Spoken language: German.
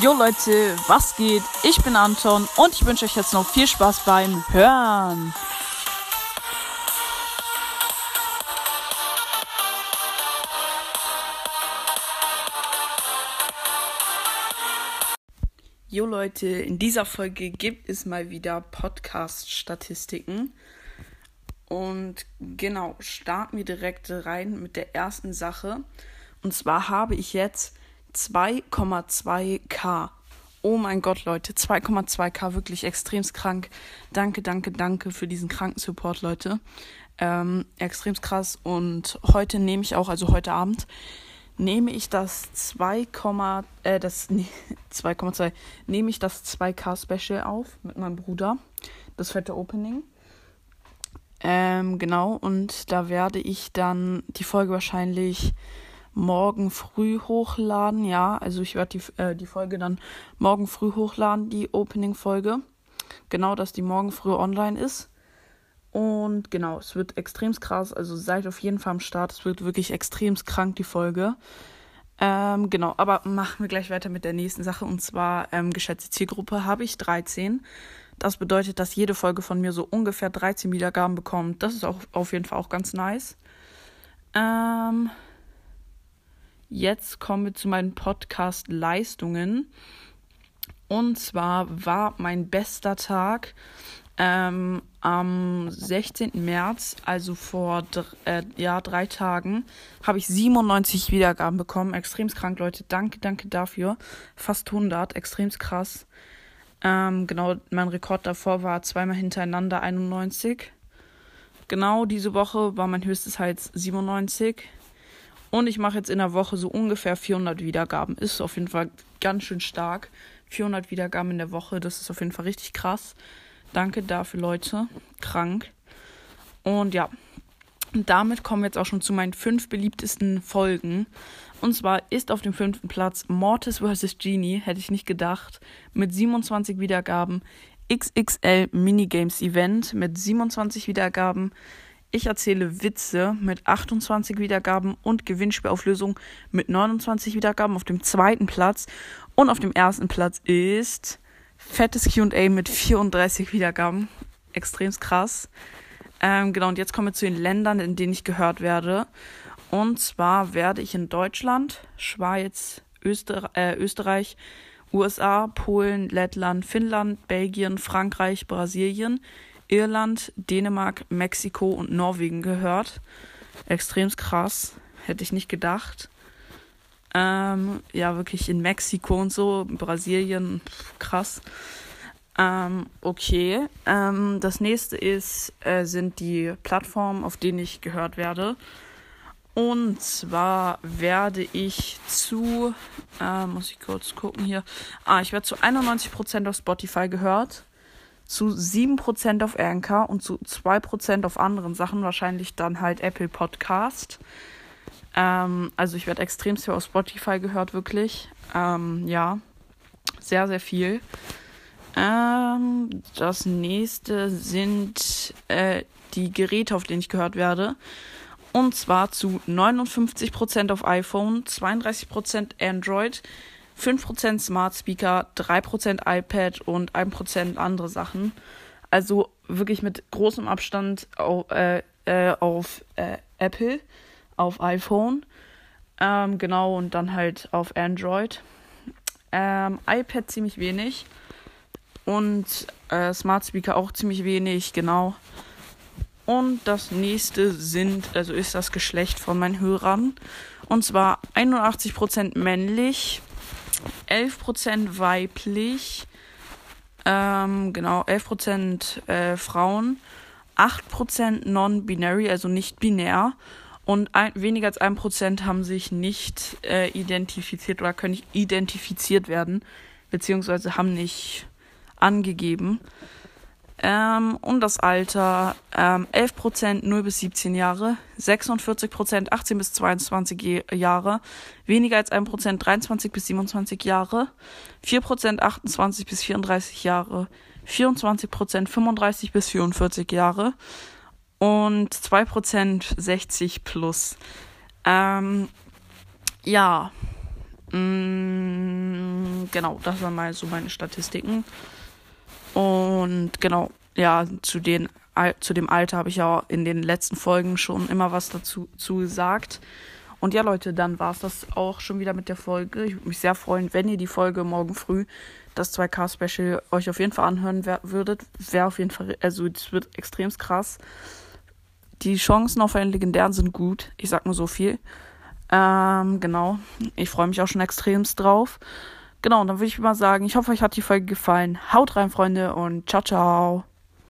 Jo Leute, was geht? Ich bin Anton und ich wünsche euch jetzt noch viel Spaß beim Hören. Jo Leute, in dieser Folge gibt es mal wieder Podcast-Statistiken. Und genau, starten wir direkt rein mit der ersten Sache. Und zwar habe ich jetzt 2,2k. Oh mein Gott, Leute, 2,2k, wirklich extremst krank. Danke, danke, danke für diesen kranken Support, Leute. Ähm, extremst krass. Und heute nehme ich auch, also heute Abend, nehme ich das 2, äh, das, nee, 2,2, nehme ich das 2k Special auf mit meinem Bruder. Das fette Opening. Ähm, genau, und da werde ich dann die Folge wahrscheinlich morgen früh hochladen. Ja, also ich werde die, äh, die Folge dann morgen früh hochladen, die Opening-Folge. Genau, dass die morgen früh online ist. Und genau, es wird extrem krass. Also seid auf jeden Fall am Start. Es wird wirklich extrem krank, die Folge. Ähm, genau, aber machen wir gleich weiter mit der nächsten Sache. Und zwar, ähm, geschätzte Zielgruppe habe ich 13. Das bedeutet, dass jede Folge von mir so ungefähr 13 Wiedergaben bekommt. Das ist auch auf jeden Fall auch ganz nice. Ähm, Jetzt kommen wir zu meinen Podcast-Leistungen. Und zwar war mein bester Tag ähm, am 16. März, also vor äh, ja, drei Tagen, habe ich 97 Wiedergaben bekommen. Extrem krank, Leute. Danke, danke dafür. Fast 100. Extrem krass. Ähm, genau, mein Rekord davor war zweimal hintereinander 91. Genau diese Woche war mein höchstes halt 97. Und ich mache jetzt in der Woche so ungefähr 400 Wiedergaben. Ist auf jeden Fall ganz schön stark. 400 Wiedergaben in der Woche, das ist auf jeden Fall richtig krass. Danke dafür, Leute. Krank. Und ja, damit kommen wir jetzt auch schon zu meinen fünf beliebtesten Folgen. Und zwar ist auf dem fünften Platz Mortis vs. Genie, hätte ich nicht gedacht, mit 27 Wiedergaben. XXL Minigames Event mit 27 Wiedergaben. Ich erzähle Witze mit 28 Wiedergaben und Gewinnspielauflösung mit 29 Wiedergaben auf dem zweiten Platz. Und auf dem ersten Platz ist fettes QA mit 34 Wiedergaben. Extrem krass. Ähm, genau, und jetzt kommen wir zu den Ländern, in denen ich gehört werde. Und zwar werde ich in Deutschland, Schweiz, Öster äh, Österreich, USA, Polen, Lettland, Finnland, Belgien, Frankreich, Brasilien, Irland, Dänemark, Mexiko und Norwegen gehört. Extrem krass. Hätte ich nicht gedacht. Ähm, ja, wirklich in Mexiko und so, Brasilien, krass. Ähm, okay. Ähm, das nächste ist, äh, sind die Plattformen, auf denen ich gehört werde. Und zwar werde ich zu, äh, muss ich kurz gucken hier. Ah, ich werde zu 91% auf Spotify gehört zu 7% auf Anchor und zu 2% auf anderen Sachen, wahrscheinlich dann halt Apple Podcast. Ähm, also ich werde extrem viel auf Spotify gehört, wirklich. Ähm, ja, sehr, sehr viel. Ähm, das nächste sind äh, die Geräte, auf denen ich gehört werde. Und zwar zu 59% auf iPhone, 32% Android, 5% Smart Speaker, 3% iPad und 1% andere Sachen. Also wirklich mit großem Abstand auf, äh, äh, auf äh, Apple, auf iPhone. Ähm, genau, und dann halt auf Android. Ähm, iPad ziemlich wenig. Und äh, Smart Speaker auch ziemlich wenig, genau. Und das nächste sind, also ist das Geschlecht von meinen Hörern. Und zwar 81% männlich, 11% weiblich, ähm, genau, 11% äh, Frauen, 8% non-binary, also nicht binär. Und ein, weniger als 1% haben sich nicht äh, identifiziert oder können nicht identifiziert werden, beziehungsweise haben nicht angegeben. Ähm, und das Alter ähm, 11% 0 bis 17 Jahre, 46% 18 bis 22 Jahre, weniger als 1% 23 bis 27 Jahre, 4% 28 bis 34 Jahre, 24% 35 bis 44 Jahre und 2% 60 plus. Ähm, ja, mm, genau, das waren mal so meine Statistiken. Und genau, ja, zu, den, zu dem Alter habe ich ja in den letzten Folgen schon immer was dazu zu gesagt. Und ja, Leute, dann war es das auch schon wieder mit der Folge. Ich würde mich sehr freuen, wenn ihr die Folge morgen früh, das 2K-Special, euch auf jeden Fall anhören würdet. Wäre auf jeden Fall, also es wird extrem krass. Die Chancen auf einen legendären sind gut. Ich sag nur so viel. Ähm, genau. Ich freue mich auch schon extremst drauf. Genau, dann würde ich mal sagen, ich hoffe, euch hat die Folge gefallen. Haut rein, Freunde, und ciao, ciao.